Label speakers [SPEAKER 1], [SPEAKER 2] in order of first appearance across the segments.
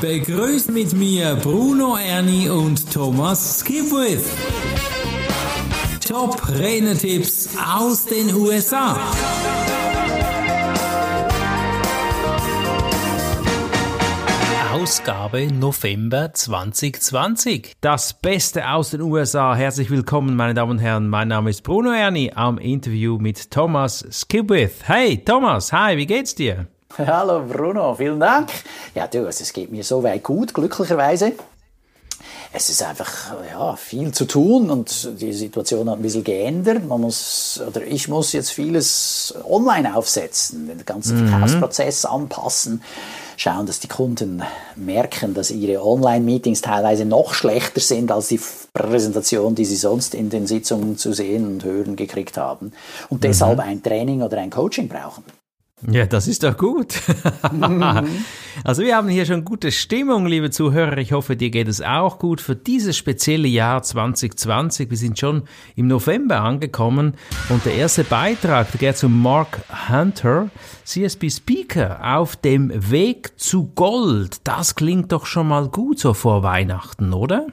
[SPEAKER 1] Begrüßt mit mir Bruno Ernie und Thomas Skipwith. Top Renetipps aus den USA.
[SPEAKER 2] Ausgabe November 2020.
[SPEAKER 3] Das Beste aus den USA. Herzlich willkommen, meine Damen und Herren. Mein Name ist Bruno Erni am Interview mit Thomas Skipwith. Hey, Thomas, hi, wie geht's dir?
[SPEAKER 4] Hallo Bruno, vielen Dank. Ja, du, es geht mir so weit gut, glücklicherweise. Es ist einfach ja, viel zu tun und die Situation hat ein bisschen geändert. Man muss, oder ich muss jetzt vieles online aufsetzen, den ganzen mhm. Verkaufsprozess anpassen schauen, dass die Kunden merken, dass ihre Online-Meetings teilweise noch schlechter sind als die Präsentation, die sie sonst in den Sitzungen zu sehen und hören gekriegt haben und mhm. deshalb ein Training oder ein Coaching brauchen.
[SPEAKER 3] Ja, das ist doch gut. also wir haben hier schon gute Stimmung, liebe Zuhörer. Ich hoffe, dir geht es auch gut für dieses spezielle Jahr 2020. Wir sind schon im November angekommen und der erste Beitrag, der geht zu Mark Hunter, CSP Speaker auf dem Weg zu Gold. Das klingt doch schon mal gut so vor Weihnachten, oder?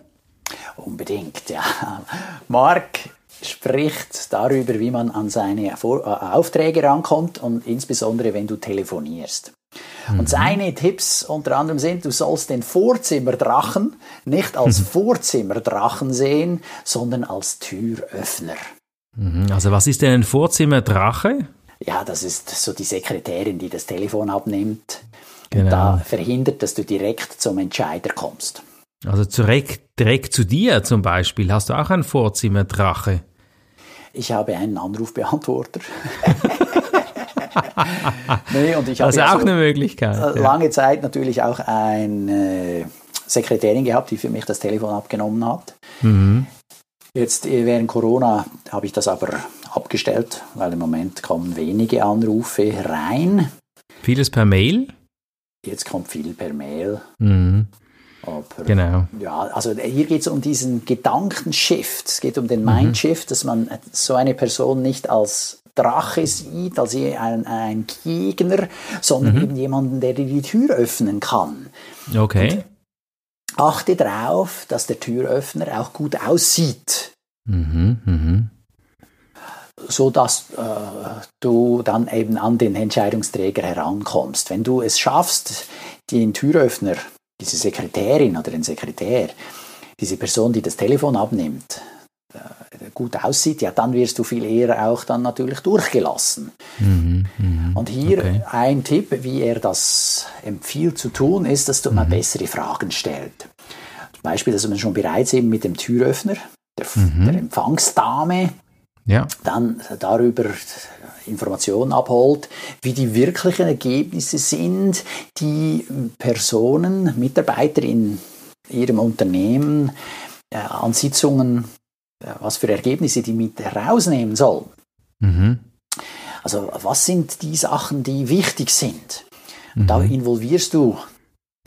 [SPEAKER 4] Unbedingt, ja. Mark spricht darüber, wie man an seine äh, Aufträge rankommt und insbesondere, wenn du telefonierst. Mhm. Und seine Tipps unter anderem sind, du sollst den Vorzimmerdrachen nicht als mhm. Vorzimmerdrachen sehen, sondern als Türöffner.
[SPEAKER 3] Mhm. Also was ist denn ein Vorzimmerdrache?
[SPEAKER 4] Ja, das ist so die Sekretärin, die das Telefon abnimmt genau. und da verhindert, dass du direkt zum Entscheider kommst.
[SPEAKER 3] Also direkt, direkt zu dir zum Beispiel. Hast du auch einen Vorzimmerdrache?
[SPEAKER 4] Ich habe einen Anrufbeantworter. nee, und ich
[SPEAKER 3] das ist auch eine Möglichkeit.
[SPEAKER 4] Lange ja. Zeit natürlich auch eine Sekretärin gehabt, die für mich das Telefon abgenommen hat. Mhm. Jetzt äh, während Corona habe ich das aber abgestellt, weil im Moment kommen wenige Anrufe rein.
[SPEAKER 3] Vieles per Mail?
[SPEAKER 4] Jetzt kommt viel per Mail.
[SPEAKER 3] Mhm. Aber, genau.
[SPEAKER 4] Ja, also hier geht es um diesen Gedankenshift. Es geht um den mhm. Mindshift, dass man so eine Person nicht als Drache sieht, als ein, ein Gegner, sondern mhm. eben jemanden, der dir die Tür öffnen kann.
[SPEAKER 3] Okay. Und
[SPEAKER 4] achte darauf, dass der Türöffner auch gut aussieht.
[SPEAKER 3] Mhm, mhm.
[SPEAKER 4] So dass äh, du dann eben an den Entscheidungsträger herankommst. Wenn du es schaffst, den Türöffner diese Sekretärin oder den Sekretär, diese Person, die das Telefon abnimmt, äh, gut aussieht, ja, dann wirst du viel eher auch dann natürlich durchgelassen.
[SPEAKER 3] Mhm, mh,
[SPEAKER 4] und hier okay. ein Tipp, wie er das empfiehlt zu tun, ist, dass du mhm. mal bessere Fragen stellt. Zum Beispiel, dass man schon bereits eben mit dem Türöffner, der, mhm. der Empfangsdame,
[SPEAKER 3] ja.
[SPEAKER 4] dann darüber Informationen abholt, wie die wirklichen Ergebnisse sind, die Personen, Mitarbeiter in ihrem Unternehmen äh, an Sitzungen, äh, was für Ergebnisse die mit herausnehmen sollen.
[SPEAKER 3] Mhm.
[SPEAKER 4] Also was sind die Sachen, die wichtig sind? Mhm. Da involvierst du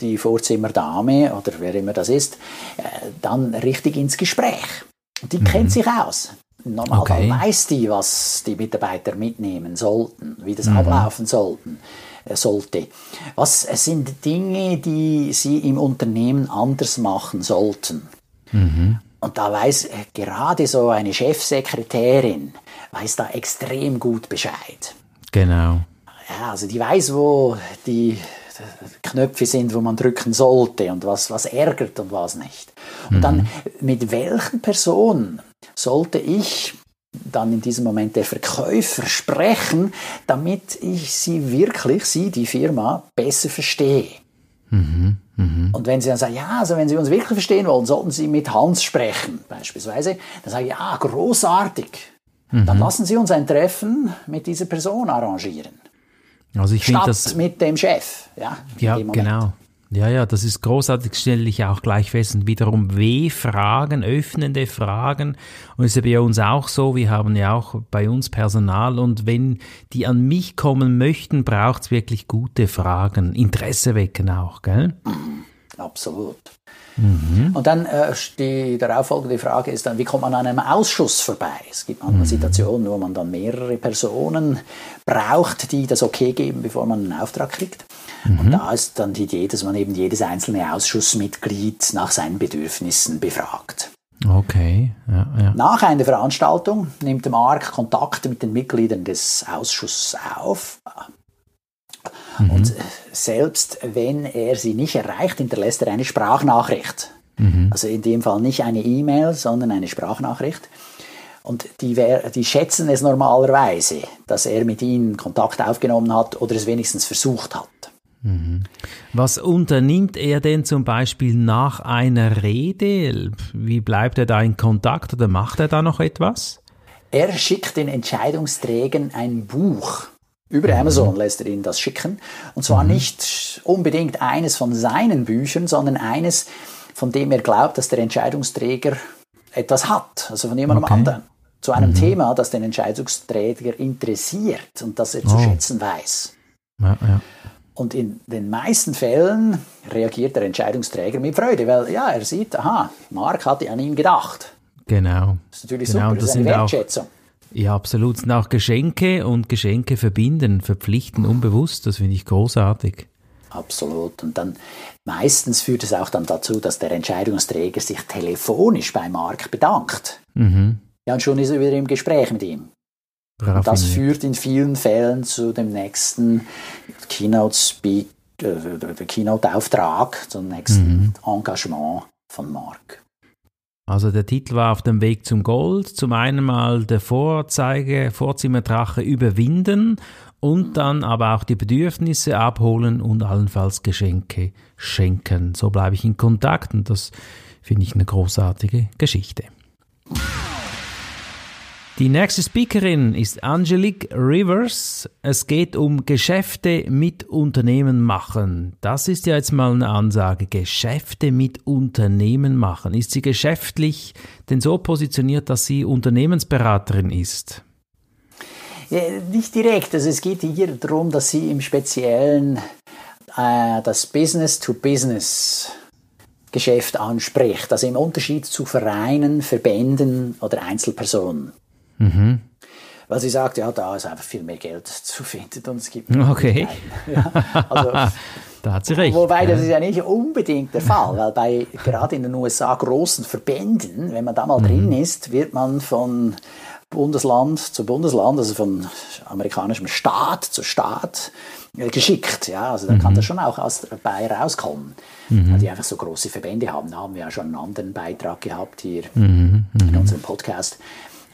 [SPEAKER 4] die Vorzimmerdame oder wer immer das ist, äh, dann richtig ins Gespräch. Die mhm. kennt sich aus. Normalerweise okay. weiß die, was die Mitarbeiter mitnehmen sollten, wie das mhm. ablaufen sollten, äh, sollte. Was sind Dinge, die sie im Unternehmen anders machen sollten?
[SPEAKER 3] Mhm.
[SPEAKER 4] Und da weiß äh, gerade so eine Chefsekretärin, weiß da extrem gut Bescheid.
[SPEAKER 3] Genau.
[SPEAKER 4] Ja, also die weiß, wo die Knöpfe sind, wo man drücken sollte und was, was ärgert und was nicht. Und mhm. dann mit welchen Personen sollte ich dann in diesem Moment der Verkäufer sprechen, damit ich sie wirklich, sie, die Firma, besser verstehe.
[SPEAKER 3] Mhm, mh.
[SPEAKER 4] Und wenn sie dann sagen, ja, also wenn Sie uns wirklich verstehen wollen, sollten Sie mit Hans sprechen, beispielsweise, dann sage ich, ja, großartig. Mhm. Dann lassen Sie uns ein Treffen mit dieser Person arrangieren.
[SPEAKER 3] Also ich finde das
[SPEAKER 4] mit dem Chef, ja.
[SPEAKER 3] Ja, genau. Ja, ja, das ist großartig, stelle ich auch gleich fest. Und wiederum W-Fragen, öffnende Fragen. Und es ist ja bei uns auch so, wir haben ja auch bei uns Personal und wenn die an mich kommen möchten, braucht es wirklich gute Fragen. Interesse wecken auch, gell?
[SPEAKER 4] Absolut.
[SPEAKER 3] Mhm.
[SPEAKER 4] Und dann äh, die darauffolgende Frage ist dann, wie kommt man an einem Ausschuss vorbei? Es gibt manchmal mhm. Situationen, wo man dann mehrere Personen braucht, die das okay geben, bevor man einen Auftrag kriegt. Mhm. Und da ist dann die Idee, dass man eben jedes einzelne Ausschussmitglied nach seinen Bedürfnissen befragt.
[SPEAKER 3] Okay. Ja, ja.
[SPEAKER 4] Nach einer Veranstaltung nimmt Mark Kontakt mit den Mitgliedern des Ausschusses auf. Mhm. Und selbst wenn er sie nicht erreicht, hinterlässt er eine Sprachnachricht. Mhm. Also in dem Fall nicht eine E-Mail, sondern eine Sprachnachricht. Und die, die schätzen es normalerweise, dass er mit ihnen Kontakt aufgenommen hat oder es wenigstens versucht hat.
[SPEAKER 3] Was unternimmt er denn zum Beispiel nach einer Rede? Wie bleibt er da in Kontakt oder macht er da noch etwas?
[SPEAKER 4] Er schickt den Entscheidungsträgern ein Buch. Über mhm. Amazon lässt er ihnen das schicken. Und zwar mhm. nicht unbedingt eines von seinen Büchern, sondern eines, von dem er glaubt, dass der Entscheidungsträger etwas hat. Also von jemandem okay. anderen. Zu einem mhm. Thema, das den Entscheidungsträger interessiert und das er oh. zu schätzen weiß. Ja, ja. Und in den meisten Fällen reagiert der Entscheidungsträger mit Freude, weil ja, er sieht, aha, Mark hatte an ihn gedacht.
[SPEAKER 3] Genau.
[SPEAKER 4] Das ist natürlich
[SPEAKER 3] genau,
[SPEAKER 4] super, das, das ist eine Wertschätzung.
[SPEAKER 3] Auch, ja, absolut. Und auch Geschenke und Geschenke verbinden, verpflichten unbewusst, das finde ich großartig.
[SPEAKER 4] Absolut. Und dann meistens führt es auch dann dazu, dass der Entscheidungsträger sich telefonisch bei Mark bedankt. Mhm. Ja, und schon ist er wieder im Gespräch mit ihm. Und das führt in vielen Fällen zu dem nächsten Keynote-Speak, äh, Keynote-Auftrag, zum nächsten mhm. Engagement von Mark.
[SPEAKER 3] Also der Titel war auf dem Weg zum Gold. Zum einen mal der Vorzeige, Vorzimmerdrache überwinden und dann aber auch die Bedürfnisse abholen und allenfalls Geschenke schenken. So bleibe ich in Kontakt und das finde ich eine großartige Geschichte. Die nächste Speakerin ist Angelique Rivers. Es geht um Geschäfte mit Unternehmen machen. Das ist ja jetzt mal eine Ansage. Geschäfte mit Unternehmen machen. Ist sie geschäftlich denn so positioniert, dass sie Unternehmensberaterin ist?
[SPEAKER 4] Ja, nicht direkt. Also es geht hier darum, dass sie im Speziellen äh, das Business-to-Business Geschäft anspricht. Also im Unterschied zu Vereinen, Verbänden oder Einzelpersonen. Mhm. Weil sie sagt, ja, da ist einfach viel mehr Geld zu finden und es gibt
[SPEAKER 3] Okay. Ja, also, da hat sie recht.
[SPEAKER 4] Wobei das ist ja nicht unbedingt der Fall, weil bei gerade in den USA großen Verbänden, wenn man da mal mhm. drin ist, wird man von Bundesland zu Bundesland, also von amerikanischem Staat zu Staat äh, geschickt. Ja, also da mhm. kann das schon auch aus dabei rauskommen, mhm. weil die einfach so große Verbände haben. Da haben wir ja schon einen anderen Beitrag gehabt hier mhm. in mhm. unserem Podcast.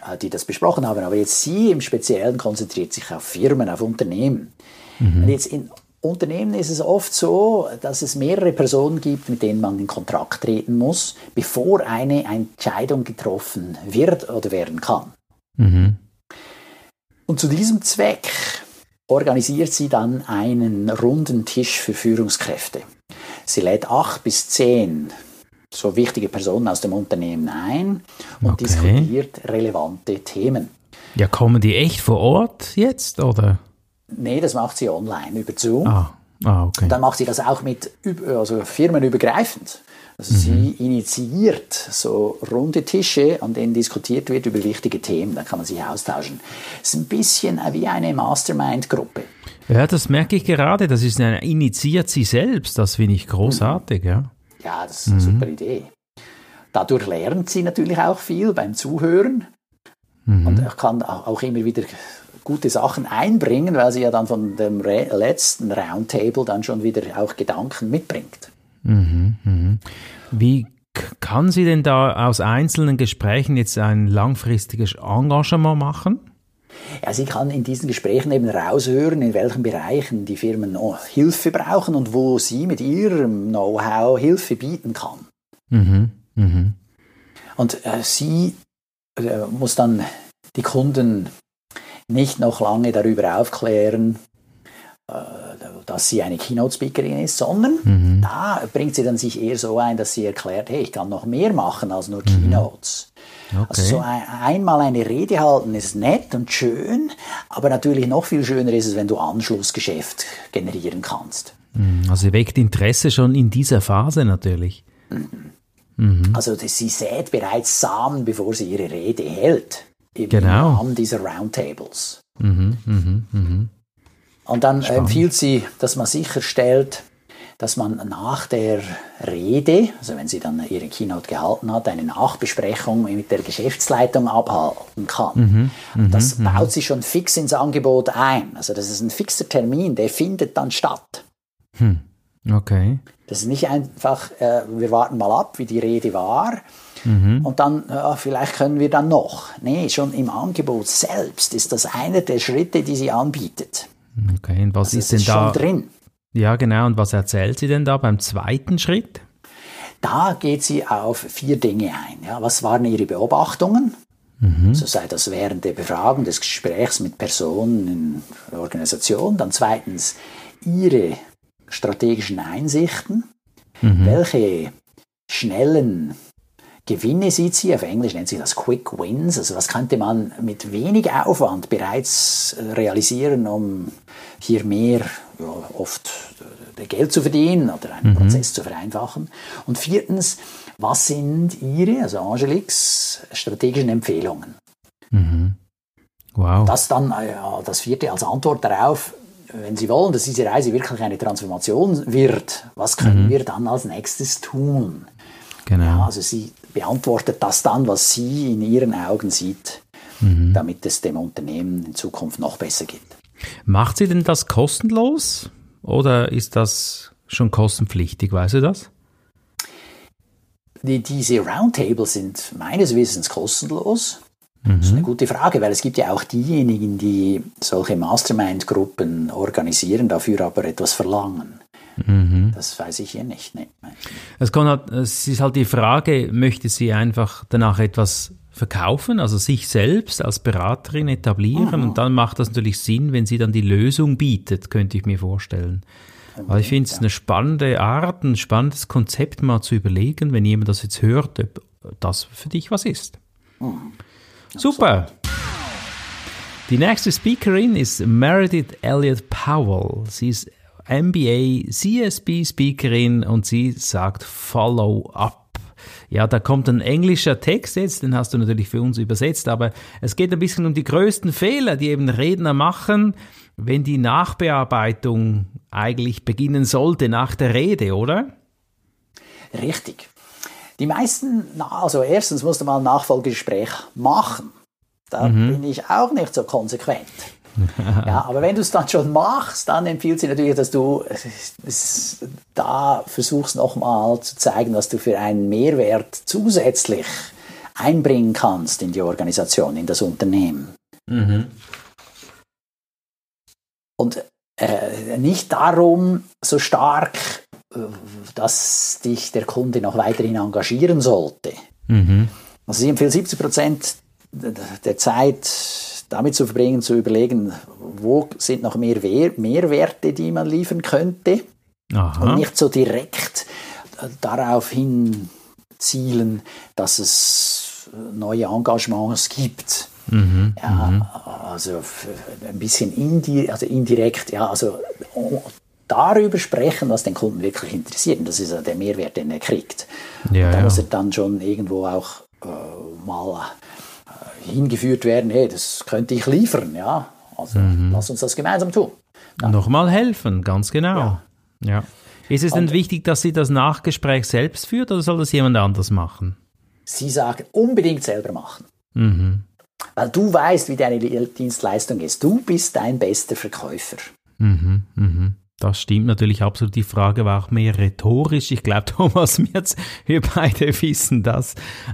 [SPEAKER 4] Äh, die das besprochen haben. Aber jetzt sie im Speziellen konzentriert sich auf Firmen, auf Unternehmen. Mhm. Und jetzt in Unternehmen ist es oft so, dass es mehrere Personen gibt, mit denen man in Kontrakt treten muss, bevor eine Entscheidung getroffen wird oder werden kann. Mhm. Und zu diesem Zweck organisiert sie dann einen runden Tisch für Führungskräfte. Sie lädt acht bis zehn so wichtige Personen aus dem Unternehmen ein und okay. diskutiert relevante Themen.
[SPEAKER 3] Ja, kommen die echt vor Ort jetzt, oder?
[SPEAKER 4] Nee, das macht sie online über Zoom.
[SPEAKER 3] Ah, ah okay.
[SPEAKER 4] dann macht sie das auch mit also firmenübergreifend. Also mhm. sie initiiert so runde Tische, an denen diskutiert wird über wichtige Themen. Da kann man sich austauschen. Es ist ein bisschen wie eine Mastermind-Gruppe.
[SPEAKER 3] Ja, das merke ich gerade. Das ist eine, initiiert sie selbst. Das finde ich großartig, mhm. ja.
[SPEAKER 4] Ja, das ist eine mhm. super Idee. Dadurch lernt sie natürlich auch viel beim Zuhören mhm. und kann auch immer wieder gute Sachen einbringen, weil sie ja dann von dem letzten Roundtable dann schon wieder auch Gedanken mitbringt.
[SPEAKER 3] Mhm, mh. Wie kann sie denn da aus einzelnen Gesprächen jetzt ein langfristiges Engagement machen?
[SPEAKER 4] Ja, sie kann in diesen Gesprächen eben raushören, in welchen Bereichen die Firmen Hilfe brauchen und wo sie mit ihrem Know-how Hilfe bieten kann. Mhm. Mhm. Und äh, sie äh, muss dann die Kunden nicht noch lange darüber aufklären, äh, dass sie eine Keynote-Speakerin ist, sondern mhm. da bringt sie dann sich eher so ein, dass sie erklärt, hey, ich kann noch mehr machen als nur mhm. Okay. Also so ein, einmal eine Rede halten ist nett und schön, aber natürlich noch viel schöner ist es, wenn du Anschlussgeschäft generieren kannst.
[SPEAKER 3] Mhm. Also sie weckt Interesse schon in dieser Phase natürlich. Mhm.
[SPEAKER 4] Mhm. Also sie sät bereits Samen, bevor sie ihre Rede hält.
[SPEAKER 3] Im genau.
[SPEAKER 4] Rahmen dieser Roundtables.
[SPEAKER 3] Mhm, mhm, mhm.
[SPEAKER 4] Und dann Spannend. empfiehlt sie, dass man sicherstellt, dass man nach der Rede, also wenn sie dann ihre Keynote gehalten hat, eine Nachbesprechung mit der Geschäftsleitung abhalten kann. Mhm, mhm das mhm. baut sie schon fix ins Angebot ein. Also das ist ein fixer Termin, der findet dann statt.
[SPEAKER 3] Hm. Okay.
[SPEAKER 4] Das ist nicht einfach, äh, wir warten mal ab, wie die Rede war. Mhm. Und dann, ja, vielleicht können wir dann noch. Nee, schon im Angebot selbst ist das einer der Schritte, die sie anbietet.
[SPEAKER 3] Okay, und was also ist denn
[SPEAKER 4] ist
[SPEAKER 3] da?
[SPEAKER 4] Schon drin.
[SPEAKER 3] Ja, genau. Und was erzählt sie denn da beim zweiten Schritt?
[SPEAKER 4] Da geht sie auf vier Dinge ein. Ja, was waren ihre Beobachtungen? Mhm. So sei das während der Befragung, des Gesprächs mit Personen in der Organisation. Dann zweitens ihre strategischen Einsichten. Mhm. Welche schnellen Gewinne sieht sie, auf Englisch nennt sich das Quick Wins, also was könnte man mit wenig Aufwand bereits äh, realisieren, um hier mehr, ja, oft äh, Geld zu verdienen oder einen mhm. Prozess zu vereinfachen. Und viertens, was sind Ihre, also Angeliques, strategischen Empfehlungen?
[SPEAKER 3] Mhm. Wow.
[SPEAKER 4] Das dann, äh, ja, das vierte als Antwort darauf, wenn Sie wollen, dass diese Reise wirklich eine Transformation wird, was können mhm. wir dann als nächstes tun?
[SPEAKER 3] Genau.
[SPEAKER 4] Ja, also sie beantwortet das dann, was sie in ihren Augen sieht, mhm. damit es dem Unternehmen in Zukunft noch besser geht.
[SPEAKER 3] Macht sie denn das kostenlos oder ist das schon kostenpflichtig? Weißt du das?
[SPEAKER 4] Die, diese Roundtables sind meines Wissens kostenlos. Das ist eine mhm. gute Frage, weil es gibt ja auch diejenigen, die solche Mastermind-Gruppen organisieren, dafür aber etwas verlangen. Mhm. Das weiß ich hier nicht. Nee.
[SPEAKER 3] Es, halt, es ist halt die Frage, möchte sie einfach danach etwas verkaufen, also sich selbst als Beraterin etablieren mhm. und dann macht das natürlich Sinn, wenn sie dann die Lösung bietet, könnte ich mir vorstellen. Aber ich finde es eine spannende Art, ein spannendes Konzept mal zu überlegen, wenn jemand das jetzt hört, ob das für dich was ist. Mhm. Super. Die nächste Speakerin ist Meredith Elliott Powell. Sie ist MBA CSB Speakerin und sie sagt Follow up. Ja, da kommt ein englischer Text jetzt, den hast du natürlich für uns übersetzt, aber es geht ein bisschen um die größten Fehler, die eben Redner machen, wenn die Nachbearbeitung eigentlich beginnen sollte nach der Rede, oder?
[SPEAKER 4] Richtig. Die meisten, also erstens musst du mal ein Nachfolgegespräch machen. Da mhm. bin ich auch nicht so konsequent. ja, aber wenn du es dann schon machst, dann empfiehlt sie natürlich, dass du es, da versuchst nochmal zu zeigen, was du für einen Mehrwert zusätzlich einbringen kannst in die Organisation, in das Unternehmen. Mhm. Und äh, nicht darum so stark, äh, dass dich der Kunde noch weiterhin engagieren sollte. Mhm. Also sie empfiehlt 70 Prozent der Zeit damit zu verbringen, zu überlegen, wo sind noch mehr Mehrwerte, die man liefern könnte. Aha. Und nicht so direkt äh, darauf hin zielen, dass es neue Engagements gibt. Mhm, ja, mhm. also ein bisschen indi also indirekt, ja, also darüber sprechen, was den Kunden wirklich interessiert. Und das ist ja der Mehrwert, den er kriegt. Ja, da ja. muss er dann schon irgendwo auch äh, mal hingeführt werden, hey, das könnte ich liefern, ja. Also mhm. lass uns das gemeinsam tun.
[SPEAKER 3] Ja. Nochmal helfen, ganz genau. Ja. ja. Ist es denn Und, wichtig, dass sie das Nachgespräch selbst führt oder soll das jemand anders machen?
[SPEAKER 4] Sie sagen, unbedingt selber machen. Mhm. Weil du weißt, wie deine Dienstleistung ist. Du bist dein bester Verkäufer.
[SPEAKER 3] Mhm, mhm. Das stimmt natürlich absolut. Die Frage war auch mehr rhetorisch. Ich glaube, Thomas Mirz, wir beide wissen das.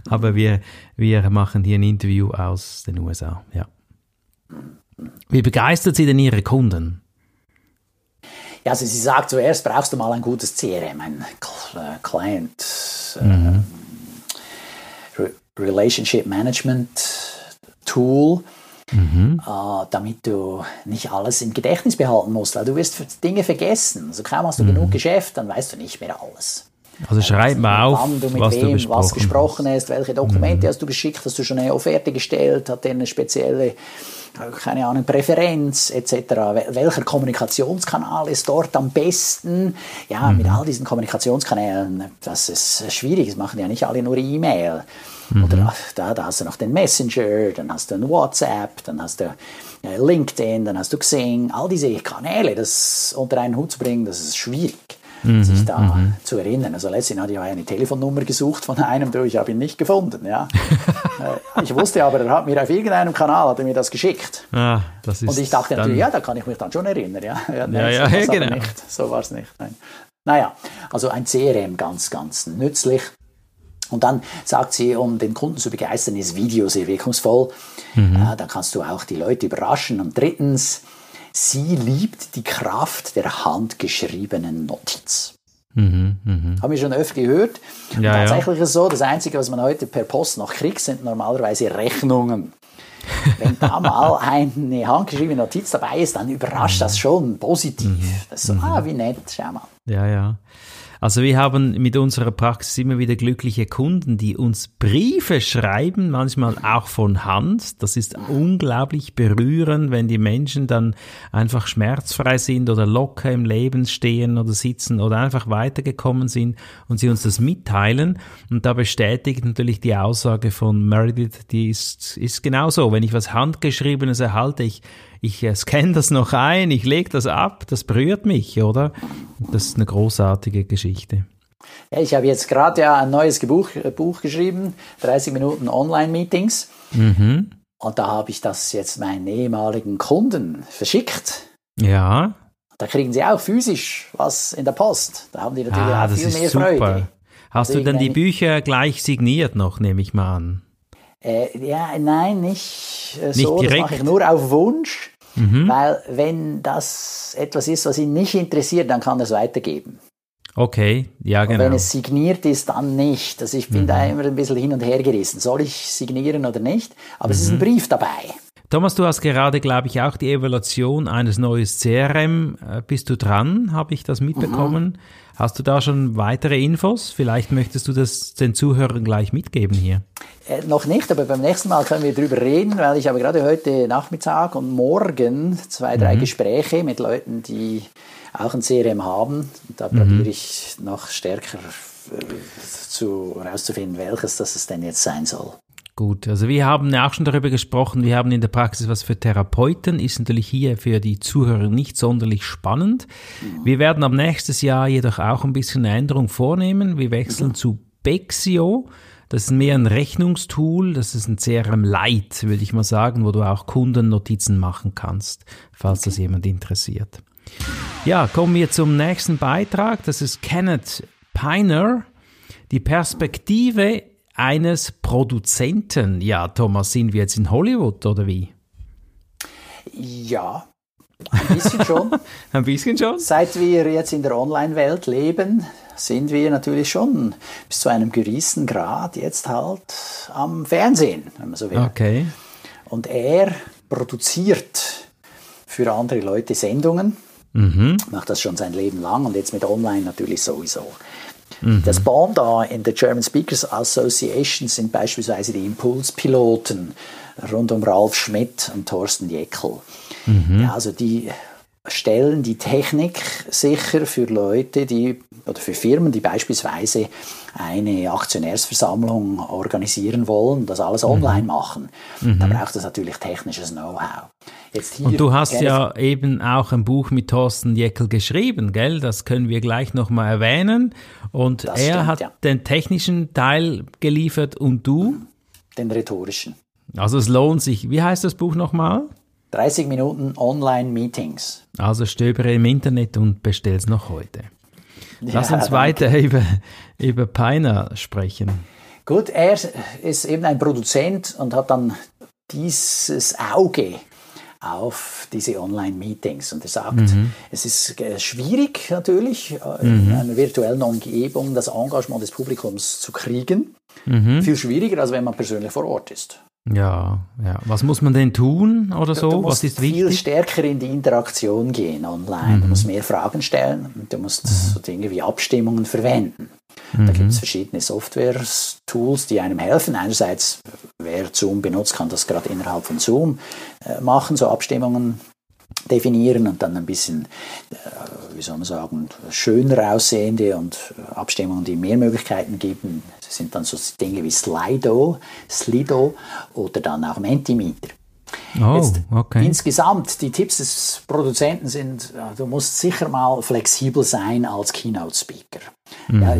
[SPEAKER 3] Aber wir, wir machen hier ein Interview aus den USA. Ja. Wie begeistert Sie denn Ihre Kunden?
[SPEAKER 4] Ja, also sie sagt zuerst, brauchst du mal ein gutes CRM, ein Client mhm. äh, Relationship Management Tool mhm. äh, damit du nicht alles im Gedächtnis behalten musst, weil du wirst Dinge vergessen. Also kaum hast du mhm. genug Geschäft, dann weißt du nicht mehr alles.
[SPEAKER 3] Also schreib mal auf,
[SPEAKER 4] wann du mit
[SPEAKER 3] was
[SPEAKER 4] wem
[SPEAKER 3] du besprochen
[SPEAKER 4] was gesprochen hast, welche Dokumente
[SPEAKER 3] Mhm.
[SPEAKER 4] hast du geschickt, hast du schon eine Offerte gestellt, hat der eine spezielle, keine Ahnung, Präferenz etc. Wel- Welcher Kommunikationskanal ist dort am besten? Ja,
[SPEAKER 3] Mhm.
[SPEAKER 4] mit all diesen Kommunikationskanälen, das ist schwierig, das machen ja nicht alle nur E-Mail.
[SPEAKER 3] Mhm.
[SPEAKER 4] Oder da, da hast du noch den Messenger, dann hast du ein WhatsApp, dann hast du äh, LinkedIn, dann hast du Xing, all diese Kanäle, das unter einen Hut zu bringen, das ist schwierig sich da zu erinnern. Also letztens hatte ich eine Telefonnummer gesucht von einem, du, ich habe ihn nicht gefunden. Ja. Äh, ich wusste aber, er hat mir auf irgendeinem Kanal hat er mir das geschickt.
[SPEAKER 3] Ah, das
[SPEAKER 4] Und ich dachte natürlich, ja, da kann ich mich dann schon erinnern. Ja, ja,
[SPEAKER 3] Ja, ja,
[SPEAKER 4] aber
[SPEAKER 3] genau.
[SPEAKER 4] Nicht. So war es nicht. Nein. Naja, also ein CRM ganz, ganz nützlich. Und dann sagt sie, um den Kunden zu begeistern, ist Video sehr wirkungsvoll. Ja, da kannst du auch die Leute überraschen. Und drittens, sie liebt die Kraft der handgeschriebenen Notiz. Haben wir schon öfter gehört. Und
[SPEAKER 3] Ja,
[SPEAKER 4] tatsächlich ist es so, das Einzige, was man heute per Post noch kriegt, sind normalerweise Rechnungen. Wenn da mal eine handgeschriebene Notiz dabei ist, dann überrascht das schon positiv. Das ist so, ah, wie nett, schau mal.
[SPEAKER 3] Ja, ja. Also wir haben mit unserer Praxis immer wieder glückliche Kunden, die uns Briefe schreiben, manchmal auch von Hand. Das ist unglaublich berührend, wenn die Menschen dann einfach schmerzfrei sind oder locker im Leben stehen oder sitzen oder einfach weitergekommen sind und sie uns das mitteilen. Und da bestätigt natürlich die Aussage von Meredith, die ist, ist genauso. Wenn ich was Handgeschriebenes erhalte, ich ich äh, scanne das noch ein, ich lege das ab, das berührt mich, oder? Das ist eine großartige Geschichte.
[SPEAKER 4] Ich habe jetzt gerade ja ein neues Buch, äh, Buch geschrieben, 30 Minuten Online-Meetings.
[SPEAKER 3] Mhm.
[SPEAKER 4] Und da habe ich das jetzt meinen ehemaligen Kunden verschickt.
[SPEAKER 3] Ja,
[SPEAKER 4] Da kriegen sie auch physisch was in der Post. Da haben die natürlich
[SPEAKER 3] ah,
[SPEAKER 4] auch
[SPEAKER 3] das
[SPEAKER 4] viel
[SPEAKER 3] ist
[SPEAKER 4] mehr
[SPEAKER 3] super.
[SPEAKER 4] Freude.
[SPEAKER 3] Hast
[SPEAKER 4] Also
[SPEAKER 3] du denn die Bücher gleich signiert noch, nehme ich mal an?
[SPEAKER 4] Äh, ja, nein, nicht, äh,
[SPEAKER 3] Nicht
[SPEAKER 4] so.
[SPEAKER 3] direkt?
[SPEAKER 4] Das mache ich nur auf Wunsch. Weil wenn das etwas ist, was ihn nicht interessiert, dann kann er es weitergeben.
[SPEAKER 3] Okay, ja
[SPEAKER 4] Und
[SPEAKER 3] genau.
[SPEAKER 4] wenn es signiert ist, dann nicht. Also ich bin da immer ein bisschen hin und her gerissen. Soll ich signieren oder nicht? Aber es ist
[SPEAKER 3] Mhm.
[SPEAKER 4] ein Brief dabei.
[SPEAKER 3] Thomas, du hast gerade, glaube ich, auch die Evaluation eines neues CRM. Äh, Bist du dran? Habe ich das mitbekommen? Hast du da schon weitere Infos? Vielleicht möchtest du das den Zuhörern gleich mitgeben hier.
[SPEAKER 4] Äh, noch nicht, aber beim nächsten Mal können wir drüber reden, weil ich habe gerade heute Nachmittag und morgen zwei, drei
[SPEAKER 3] Mhm.
[SPEAKER 4] Gespräche mit Leuten, die auch ein CRM haben. Da
[SPEAKER 3] Mhm.
[SPEAKER 4] probiere ich noch stärker äh, zu, herauszufinden, welches das es denn jetzt sein soll.
[SPEAKER 3] Gut, also wir haben ja auch schon darüber gesprochen, wir haben in der Praxis was für Therapeuten, ist natürlich hier für die Zuhörer nicht sonderlich spannend. Wir werden ab nächstes Jahr jedoch auch ein bisschen eine Änderung vornehmen. Wir wechseln zu Bexio. Das ist mehr ein Rechnungstool, das ist ein CRM Light, würde ich mal sagen, wo du auch Kundennotizen machen kannst, falls das jemand interessiert. Ja, kommen wir zum nächsten Beitrag. Das ist Kenneth Piner. Die Perspektive eines Produzenten. Ja, Thomas, sind wir jetzt in Hollywood oder wie?
[SPEAKER 4] Ja, ein bisschen schon.
[SPEAKER 3] Ein bisschen schon.
[SPEAKER 4] Seit wir jetzt in der Online-Welt leben, sind wir natürlich schon bis zu einem gewissen Grad jetzt halt am Fernsehen, wenn man so will.
[SPEAKER 3] Okay.
[SPEAKER 4] Und er produziert für andere Leute Sendungen, macht das schon sein Leben lang und jetzt mit Online natürlich sowieso. Das Pendant in der German Speakers Association sind beispielsweise die Impulspiloten rund um Ralf Schmidt und Thorsten Jeckel. Ja, also die stellen die Technik sicher für Leute, die oder für Firmen, die beispielsweise eine Aktionärsversammlung organisieren wollen, das alles online machen. Da braucht es natürlich technisches Know-how.
[SPEAKER 3] Und du hast ja eben auch ein Buch mit Thorsten Jeckel geschrieben, gell? Das können wir gleich nochmal erwähnen. Und
[SPEAKER 4] Das
[SPEAKER 3] er
[SPEAKER 4] stimmt,
[SPEAKER 3] hat
[SPEAKER 4] ja.
[SPEAKER 3] den technischen Teil geliefert und du?
[SPEAKER 4] den rhetorischen.
[SPEAKER 3] Also es lohnt sich. Wie heißt das Buch nochmal?
[SPEAKER 4] 30 Minuten Online-Meetings.
[SPEAKER 3] Also stöbere im Internet und bestell's noch heute. Lass
[SPEAKER 4] Ja,
[SPEAKER 3] uns
[SPEAKER 4] danke.
[SPEAKER 3] weiter über, über Piner sprechen.
[SPEAKER 4] Gut, er ist eben ein Produzent und hat dann dieses Auge auf diese Online-Meetings. Und er sagt,
[SPEAKER 3] Mhm.
[SPEAKER 4] es ist äh, schwierig natürlich, äh, in einer virtuellen Umgebung das Engagement des Publikums zu kriegen.
[SPEAKER 3] Mhm.
[SPEAKER 4] Viel schwieriger, als wenn man persönlich vor Ort ist.
[SPEAKER 3] Ja, ja. Was muss man denn tun oder so?
[SPEAKER 4] du
[SPEAKER 3] Was
[SPEAKER 4] musst
[SPEAKER 3] ist
[SPEAKER 4] viel
[SPEAKER 3] wichtig? Mhm.
[SPEAKER 4] stärker in die Interaktion gehen online. Du musst mehr Fragen stellen und du musst so Dinge wie Abstimmungen verwenden. Da gibt es verschiedene Software-Tools, die einem helfen. Einerseits, wer Zoom benutzt, kann das gerade innerhalb von Zoom äh, machen, so Abstimmungen definieren und dann ein bisschen, äh, wie soll man sagen, schöner aussehende und Abstimmungen, die mehr Möglichkeiten geben. Das sind dann so Dinge wie Slido, Slido oder dann auch Mentimeter.
[SPEAKER 3] Oh,
[SPEAKER 4] Jetzt,
[SPEAKER 3] okay.
[SPEAKER 4] Insgesamt, die Tipps des Produzenten sind, ja, du musst sicher mal flexibel sein als Keynote-Speaker. Ja,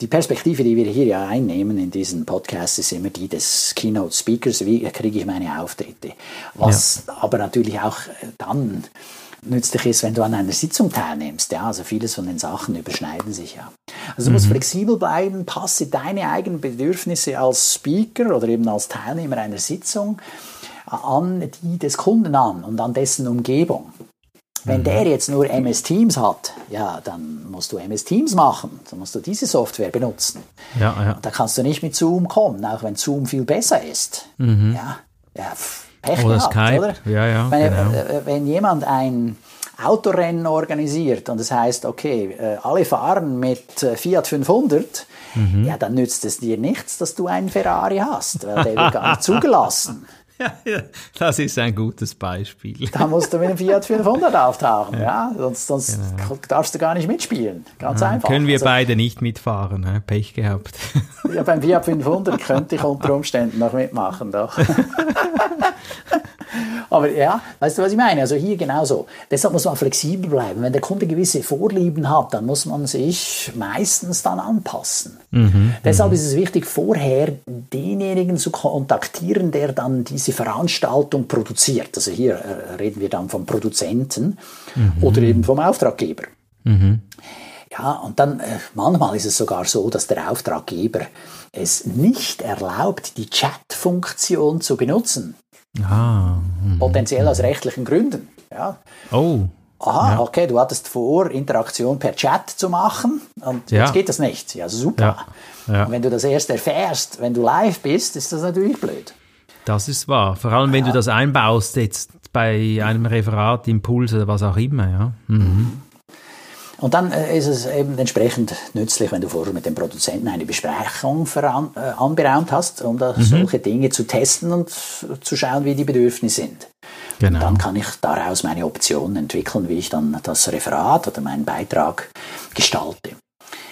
[SPEAKER 4] die Perspektive, die wir hier ja einnehmen in diesen Podcasts, ist immer die des Keynote-Speakers. Wie kriege ich meine Auftritte? Was aber natürlich auch dann nützlich ist, wenn du an einer Sitzung teilnimmst. Ja, also vieles von den Sachen überschneiden sich ja. Also du musst flexibel bleiben, passe deine eigenen Bedürfnisse als Speaker oder eben als Teilnehmer einer Sitzung an die des Kunden an und an dessen Umgebung. Wenn der jetzt nur MS Teams hat, ja, dann musst du MS Teams machen. Dann musst du diese Software benutzen.
[SPEAKER 3] Ja, ja.
[SPEAKER 4] Da kannst du nicht mit Zoom kommen, auch wenn Zoom viel besser ist. Ja, ja pff, Pech
[SPEAKER 3] Oder
[SPEAKER 4] gehabt,
[SPEAKER 3] Skype.
[SPEAKER 4] oder?
[SPEAKER 3] Ja, ja,
[SPEAKER 4] Wenn,
[SPEAKER 3] genau.
[SPEAKER 4] äh, wenn jemand ein Autorennen organisiert und es heißt, okay, äh, alle fahren mit äh, Fiat 500,
[SPEAKER 3] Mhm.
[SPEAKER 4] ja, dann nützt es dir nichts, dass du einen Ferrari hast, weil der wird gar nicht zugelassen.
[SPEAKER 3] Ja, ja, das ist ein gutes Beispiel.
[SPEAKER 4] Da musst du mit dem Fiat 500 auftauchen, ja, sonst, sonst darfst du gar nicht mitspielen. Ganz einfach.
[SPEAKER 3] Genau. Können wir
[SPEAKER 4] Also,
[SPEAKER 3] beide nicht mitfahren, hä? Pech gehabt.
[SPEAKER 4] ja, beim Fiat 500 könnte ich unter Umständen noch mitmachen, doch. Aber ja, weißt du, was ich meine? Also hier genauso. Deshalb muss man flexibel bleiben. Wenn der Kunde gewisse Vorlieben hat, dann muss man sich meistens dann anpassen. Deshalb ist es wichtig, vorher denjenigen zu kontaktieren, der dann diese Veranstaltung produziert. Also hier äh, reden wir dann vom Produzenten oder eben vom Auftraggeber. Ja, und dann äh, manchmal ist es sogar so, dass der Auftraggeber es nicht erlaubt, die Chat-Funktion zu benutzen.
[SPEAKER 3] Ah.
[SPEAKER 4] Potenziell aus rechtlichen Gründen. Ja.
[SPEAKER 3] Oh.
[SPEAKER 4] Aha, okay, du hattest vor, Interaktion per Chat zu machen und
[SPEAKER 3] Ja.
[SPEAKER 4] jetzt geht das nicht. Ja, super.
[SPEAKER 3] Ja. Ja.
[SPEAKER 4] Und wenn du das erst erfährst, wenn du live bist, ist das natürlich blöd.
[SPEAKER 3] Das ist wahr. Vor allem, wenn du das einbaust jetzt bei einem Referat, Impuls oder was auch immer, ja. Mhm.
[SPEAKER 4] Und dann äh, ist es eben entsprechend nützlich, wenn du vorher mit dem Produzenten eine Besprechung veran, äh, anberaumt hast, um da solche Dinge zu testen und zu schauen, wie die Bedürfnisse sind.
[SPEAKER 3] Genau.
[SPEAKER 4] Dann kann ich daraus meine Optionen entwickeln, wie ich dann das Referat oder meinen Beitrag gestalte.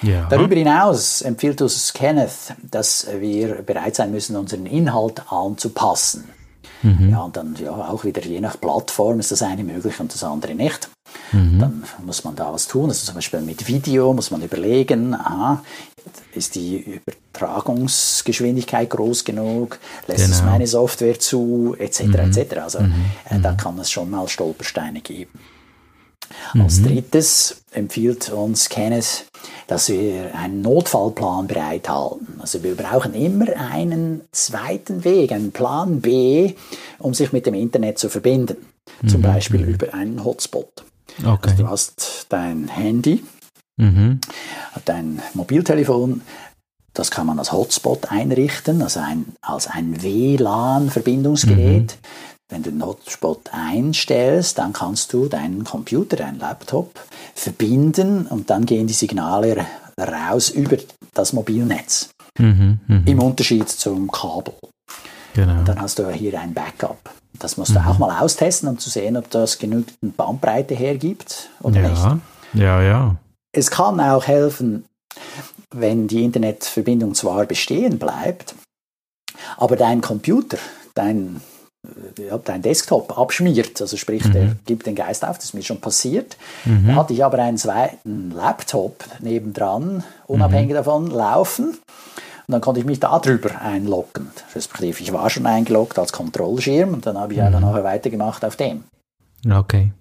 [SPEAKER 3] Ja.
[SPEAKER 4] Darüber hinaus empfiehlt uns Kenneth, dass wir bereit sein müssen, unseren Inhalt anzupassen. Ja, und dann ja auch wieder je nach Plattform ist das eine möglich und das andere nicht. Dann muss man da was tun. Also zum Beispiel mit Video muss man überlegen, aha, ist die Übertragungsgeschwindigkeit groß genug, lässt es
[SPEAKER 3] Genau.
[SPEAKER 4] meine Software zu, etc. etc. Also äh, da kann es schon mal Stolpersteine geben. Als drittes empfiehlt uns Kenneth, dass wir einen Notfallplan bereithalten. Also wir brauchen immer einen zweiten Weg, einen Plan B, um sich mit dem Internet zu verbinden. Zum Beispiel über einen Hotspot.
[SPEAKER 3] Okay.
[SPEAKER 4] Du hast dein Handy,
[SPEAKER 3] Mhm.
[SPEAKER 4] dein Mobiltelefon, das kann man als Hotspot einrichten, also ein, als ein WLAN-Verbindungsgerät. Wenn du den Hotspot einstellst, dann kannst du deinen Computer, deinen Laptop verbinden und dann gehen die Signale raus über das Mobilnetz.
[SPEAKER 3] Mhm. Mhm.
[SPEAKER 4] Im Unterschied zum Kabel.
[SPEAKER 3] Genau.
[SPEAKER 4] Dann hast du hier ein Backup. Das musst du auch mal austesten, um zu sehen, ob das genügend Bandbreite hergibt oder nicht.
[SPEAKER 3] Ja. Ja, ja.
[SPEAKER 4] Es kann auch helfen, wenn die Internetverbindung zwar bestehen bleibt, aber dein Computer, dein, äh, ja, dein Desktop abschmiert, also sprich, der gibt den Geist auf, das ist mir schon passiert. Da hatte ich aber einen zweiten Laptop nebendran, unabhängig davon, laufen. Und dann konnte ich mich da drüber einloggen. Respektive, ich war schon eingeloggt als Kontrollschirm und dann habe ich einfach nachher weitergemacht auf dem.
[SPEAKER 3] Okay.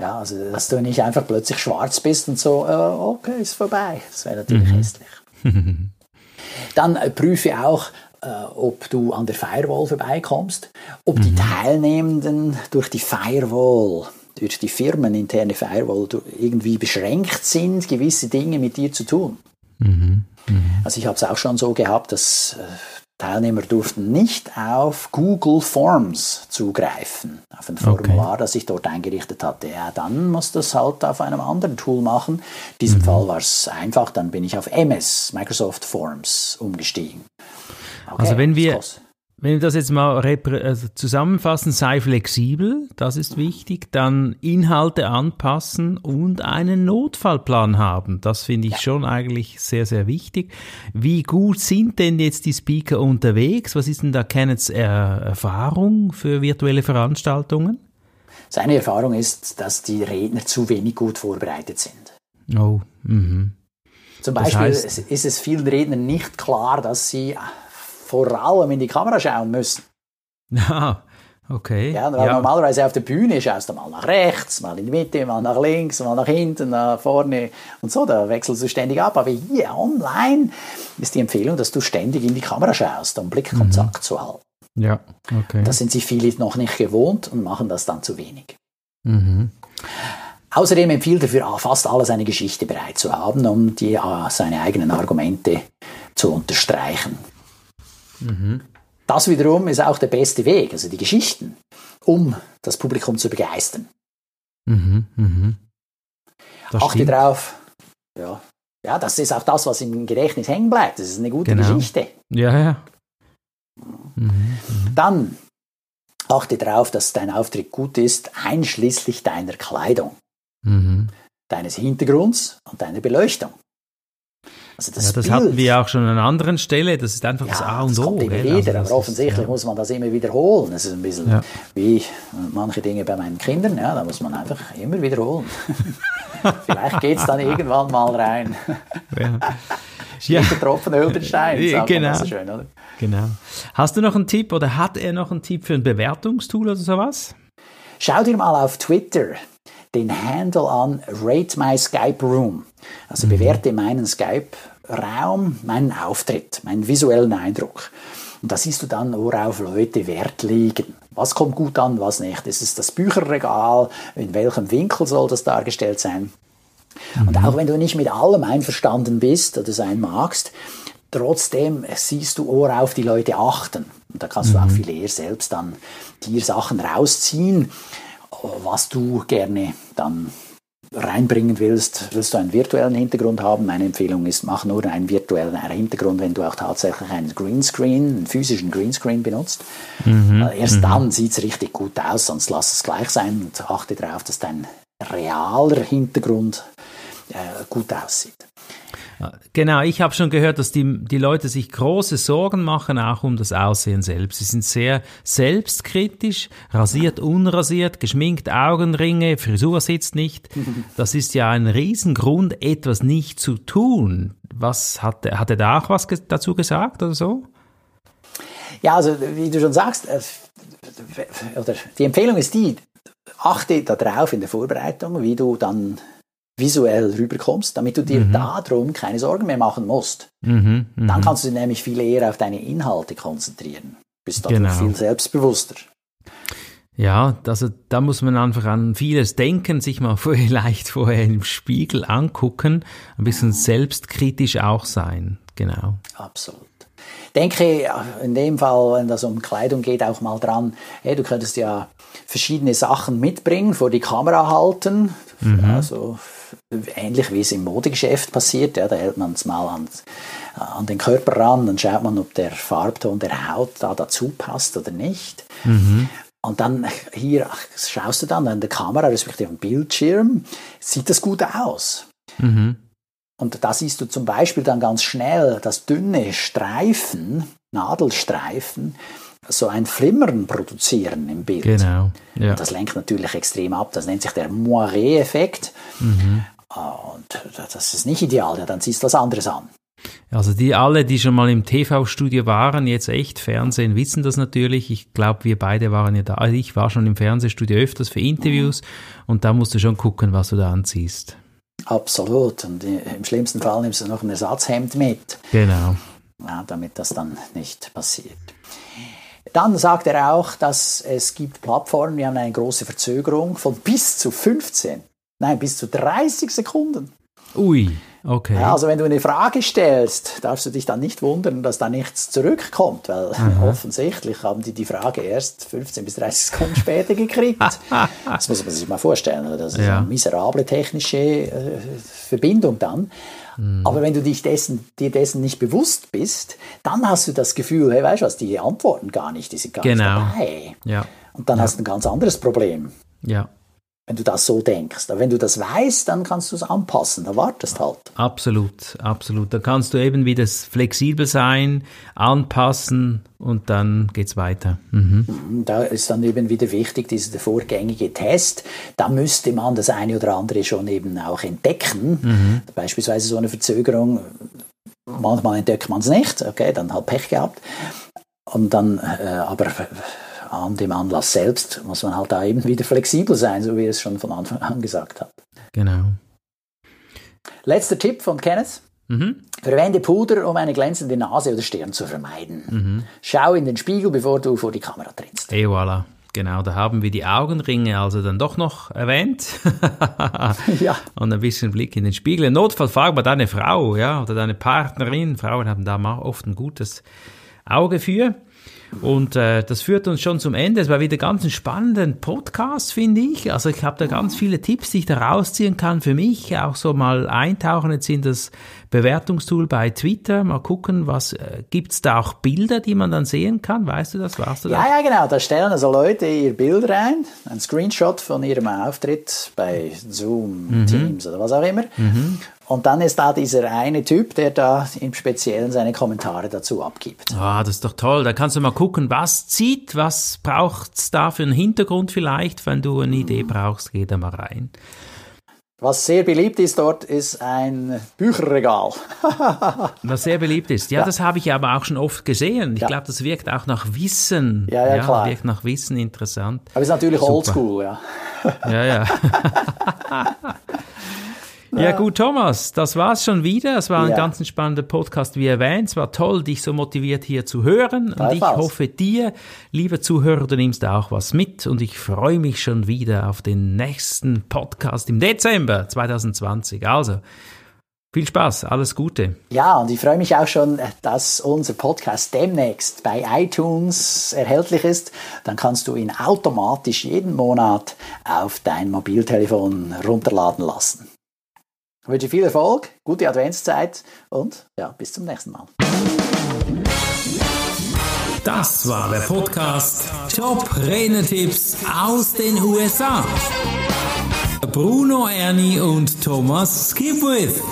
[SPEAKER 4] Ja, also dass du nicht einfach plötzlich schwarz bist und so, äh, okay, ist vorbei. Das wäre natürlich hässlich. Dann äh, prüfe auch, äh, ob du an der Firewall vorbeikommst, ob die Teilnehmenden durch die Firewall, durch die firmeninterne Firewall irgendwie beschränkt sind, gewisse Dinge mit dir zu tun. Also ich habe es auch schon so gehabt, dass äh, Teilnehmer durften nicht auf Google Forms zugreifen, auf ein Formular, okay. das ich dort eingerichtet hatte. Ja, dann muss das halt auf einem anderen Tool machen. In diesem mhm. Fall war es einfach, dann bin ich auf MS, Microsoft Forms, umgestiegen.
[SPEAKER 3] Okay, also wenn wir, wenn wir das jetzt mal also zusammenfassen, sei flexibel, das ist wichtig, dann Inhalte anpassen und einen Notfallplan haben. Das finde ich ja. schon eigentlich sehr, sehr wichtig. Wie gut sind denn jetzt die Speaker unterwegs? Was ist denn da Kenneths Erfahrung für virtuelle Veranstaltungen?
[SPEAKER 4] Seine Erfahrung ist, dass die Redner zu wenig gut vorbereitet sind.
[SPEAKER 3] Oh, mhm.
[SPEAKER 4] Zum Beispiel das heißt, ist es vielen Rednern nicht klar, dass sie vor allem in die Kamera schauen müssen.
[SPEAKER 3] Ja, okay.
[SPEAKER 4] Ja, weil ja. normalerweise auf der Bühne schaust du mal nach rechts, mal in die Mitte, mal nach links, mal nach hinten, nach vorne und so, da wechselst du ständig ab. Aber hier online ist die Empfehlung, dass du ständig in die Kamera schaust, um Blickkontakt mhm. zu halten.
[SPEAKER 3] Ja, okay.
[SPEAKER 4] Das sind sich viele noch nicht gewohnt und machen das dann zu wenig. Mhm. Außerdem empfiehlt er für fast alles eine Geschichte bereit zu haben, um die, seine eigenen Argumente zu unterstreichen. Mhm. Das wiederum ist auch der beste Weg, also die Geschichten, um das Publikum zu begeistern. Mhm, mhm. Achte stimmt. drauf, ja, ja, das ist auch das, was im Gedächtnis hängen bleibt. Das ist eine gute genau. Geschichte.
[SPEAKER 3] Ja, ja.
[SPEAKER 4] Mhm, mhm. Dann achte darauf, dass dein Auftritt gut ist, einschließlich deiner Kleidung, mhm. deines Hintergrunds und deiner Beleuchtung.
[SPEAKER 3] Also das, ja, das Bild, hatten wir auch schon an einer anderen Stelle. Das ist einfach ja, das A und
[SPEAKER 4] das
[SPEAKER 3] O.
[SPEAKER 4] Kommt immer wieder, also aber offensichtlich ist, muss man das immer wiederholen. Das ist ein bisschen wie manche Dinge bei meinen Kindern. Ja, da muss man einfach immer wiederholen. Vielleicht geht es dann irgendwann mal rein. ja. ja. Tropfen Öl den Stein.
[SPEAKER 3] Genau. So schön, oder? genau. Hast du noch einen Tipp oder hat er noch einen Tipp für ein Bewertungstool oder sowas?
[SPEAKER 4] Schau dir mal auf Twitter den Handle an Rate My Skype Room. Also mhm. bewerte meinen Skype-Raum, meinen Auftritt, meinen visuellen Eindruck. Und da siehst du dann, worauf Leute Wert legen. Was kommt gut an, was nicht. Ist es das Bücherregal? In welchem Winkel soll das dargestellt sein? Mhm. Und auch wenn du nicht mit allem einverstanden bist oder sein magst, trotzdem siehst du, worauf die Leute achten. Und da kannst mhm. du auch mhm. viel eher selbst dann dir Sachen rausziehen, was du gerne dann reinbringen willst, willst du einen virtuellen Hintergrund haben. Meine Empfehlung ist, mach nur einen virtuellen Hintergrund, wenn du auch tatsächlich einen Greenscreen, einen physischen Greenscreen benutzt. Mhm. Erst mhm. dann sieht es richtig gut aus, sonst lass es gleich sein und achte darauf, dass dein realer Hintergrund äh, gut aussieht.
[SPEAKER 3] Genau, ich habe schon gehört, dass die, die Leute sich große Sorgen machen, auch um das Aussehen selbst. Sie sind sehr selbstkritisch, rasiert, unrasiert, geschminkt, Augenringe, Frisur sitzt nicht. Das ist ja ein Riesengrund, etwas nicht zu tun. Was hat, hat er da auch was dazu gesagt oder so?
[SPEAKER 4] Ja, also wie du schon sagst, äh, die Empfehlung ist die, achte darauf in der Vorbereitung, wie du dann visuell rüberkommst, damit du dir mhm. darum keine Sorgen mehr machen musst. Mhm, mh. Dann kannst du dich nämlich viel eher auf deine Inhalte konzentrieren. Bist dadurch genau. viel selbstbewusster.
[SPEAKER 3] Ja, also da muss man einfach an vieles denken, sich mal vielleicht vorher im Spiegel angucken, ein bisschen selbstkritisch auch sein. Genau.
[SPEAKER 4] Absolut denke in dem Fall, wenn das um Kleidung geht, auch mal dran, hey, du könntest ja verschiedene Sachen mitbringen, vor die Kamera halten, mhm. also ähnlich wie es im Modegeschäft passiert, ja, da hält man es mal an, an den Körper ran, dann schaut man, ob der Farbton der Haut da dazu passt oder nicht. Mhm. Und dann hier schaust du dann an der Kamera, respektive am Bildschirm, sieht das gut aus. Mhm. Und da siehst du zum Beispiel dann ganz schnell, dass dünne Streifen, Nadelstreifen, so ein Flimmern produzieren im Bild.
[SPEAKER 3] Genau.
[SPEAKER 4] Ja. Und das lenkt natürlich extrem ab. Das nennt sich der Moiré-Effekt. Mhm. Und das ist nicht ideal. Ja, dann siehst du was anderes an.
[SPEAKER 3] Also die alle, die schon mal im TV-Studio waren, jetzt echt Fernsehen, wissen das natürlich. Ich glaube, wir beide waren ja da. Also ich war schon im Fernsehstudio öfters für Interviews mhm. und da musst du schon gucken, was du da anziehst.
[SPEAKER 4] Absolut. Und im schlimmsten Fall nimmst du noch ein Ersatzhemd mit.
[SPEAKER 3] Genau.
[SPEAKER 4] Ja, damit das dann nicht passiert. Dann sagt er auch, dass es gibt Plattformen, die haben eine große Verzögerung von bis zu 15, nein, bis zu 30 Sekunden.
[SPEAKER 3] Ui. Okay.
[SPEAKER 4] Ja, also wenn du eine Frage stellst, darfst du dich dann nicht wundern, dass da nichts zurückkommt, weil offensichtlich haben die die Frage erst 15 bis 30 Sekunden später gekriegt. das muss man sich mal vorstellen. Das ist
[SPEAKER 3] Ja.
[SPEAKER 4] eine miserable technische äh, Verbindung dann.
[SPEAKER 3] Mhm.
[SPEAKER 4] Aber wenn du dich dessen, dir dessen nicht bewusst bist, dann hast du das Gefühl, hey, weißt du was, die antworten gar nicht, die sind gar
[SPEAKER 3] Genau.
[SPEAKER 4] nicht dabei.
[SPEAKER 3] Ja.
[SPEAKER 4] Und dann hast du ein ganz anderes Problem
[SPEAKER 3] Ja.
[SPEAKER 4] Wenn du das so denkst. Aber wenn du das weißt, dann kannst du es anpassen, da wartest halt.
[SPEAKER 3] Absolut, absolut. Da kannst du eben wieder flexibel sein, anpassen und dann geht's weiter. Mhm.
[SPEAKER 4] Und Da ist dann eben wieder wichtig, dieser vorgängige Test. Da müsste man das eine oder andere schon eben auch entdecken. Beispielsweise so eine Verzögerung. Manchmal entdeckt man es nicht, okay, dann halt Pech gehabt. Und dann, äh, aber an dem Anlass selbst muss man halt da eben wieder flexibel sein, so wie er es schon von Anfang an gesagt hat.
[SPEAKER 3] Genau.
[SPEAKER 4] Letzter Tipp von Kenneth.
[SPEAKER 3] Mhm.
[SPEAKER 4] Verwende Puder, um eine glänzende Nase oder Stirn zu vermeiden. Schau in den Spiegel, bevor du vor die Kamera trittst.
[SPEAKER 3] Et voilà. Genau, da haben wir die Augenringe also dann doch noch erwähnt.
[SPEAKER 4] Ja.
[SPEAKER 3] Und ein bisschen Blick in den Spiegel. Im Notfall frag mal deine Frau, ja, oder deine Partnerin. Frauen haben da mal oft ein gutes Auge für. Und äh, das führt uns schon zum Ende. Es war wieder ganz ein spannender Podcast, finde ich. Also ich habe da ganz viele Tipps, die ich da rausziehen kann für mich. Auch so mal eintauchen jetzt in das Bewertungstool bei Twitter. Mal gucken, was äh, gibt's da auch Bilder, die man dann sehen kann? Weißt du das? Warst du da?
[SPEAKER 4] Ja, ja, genau. Da stellen also Leute ihr Bild rein, ein Screenshot von ihrem Auftritt bei Zoom, Teams oder was auch immer. Und dann ist da dieser eine Typ, der da im Speziellen seine Kommentare dazu abgibt.
[SPEAKER 3] Ah, das ist doch toll. Da kannst du mal gucken, was zieht, was braucht's da für einen Hintergrund vielleicht. Wenn du eine Idee brauchst, geh da mal rein.
[SPEAKER 4] Was sehr beliebt ist dort, ist ein Bücherregal.
[SPEAKER 3] Was sehr beliebt ist. Ja, das habe ich aber auch schon oft gesehen. Ich
[SPEAKER 4] Ja.
[SPEAKER 3] glaube, das wirkt auch nach Wissen.
[SPEAKER 4] Ja, ja, klar.
[SPEAKER 3] Wirkt nach Wissen interessant.
[SPEAKER 4] Aber ist natürlich oldschool, ja.
[SPEAKER 3] Ja, ja. Ja gut, Thomas, das war's schon wieder. Es war ein
[SPEAKER 4] Ja.
[SPEAKER 3] ganz spannender Podcast, wie erwähnt. Es war toll, dich so motiviert hier zu hören. Und ich hoffe, dir, lieber Zuhörer, du nimmst auch was mit. Und ich freue mich schon wieder auf den nächsten Podcast im Dezember 2020. Also, viel Spaß, alles Gute.
[SPEAKER 4] Ja, und ich freue mich auch schon, dass unser Podcast demnächst bei iTunes erhältlich ist. Dann kannst du ihn automatisch jeden Monat auf dein Mobiltelefon runterladen lassen. Ich wünsche viel Erfolg, gute Adventszeit und ja, bis zum nächsten Mal.
[SPEAKER 1] Das war der Podcast Top Renetipps aus den USA. Bruno Ernie und Thomas Skipwith.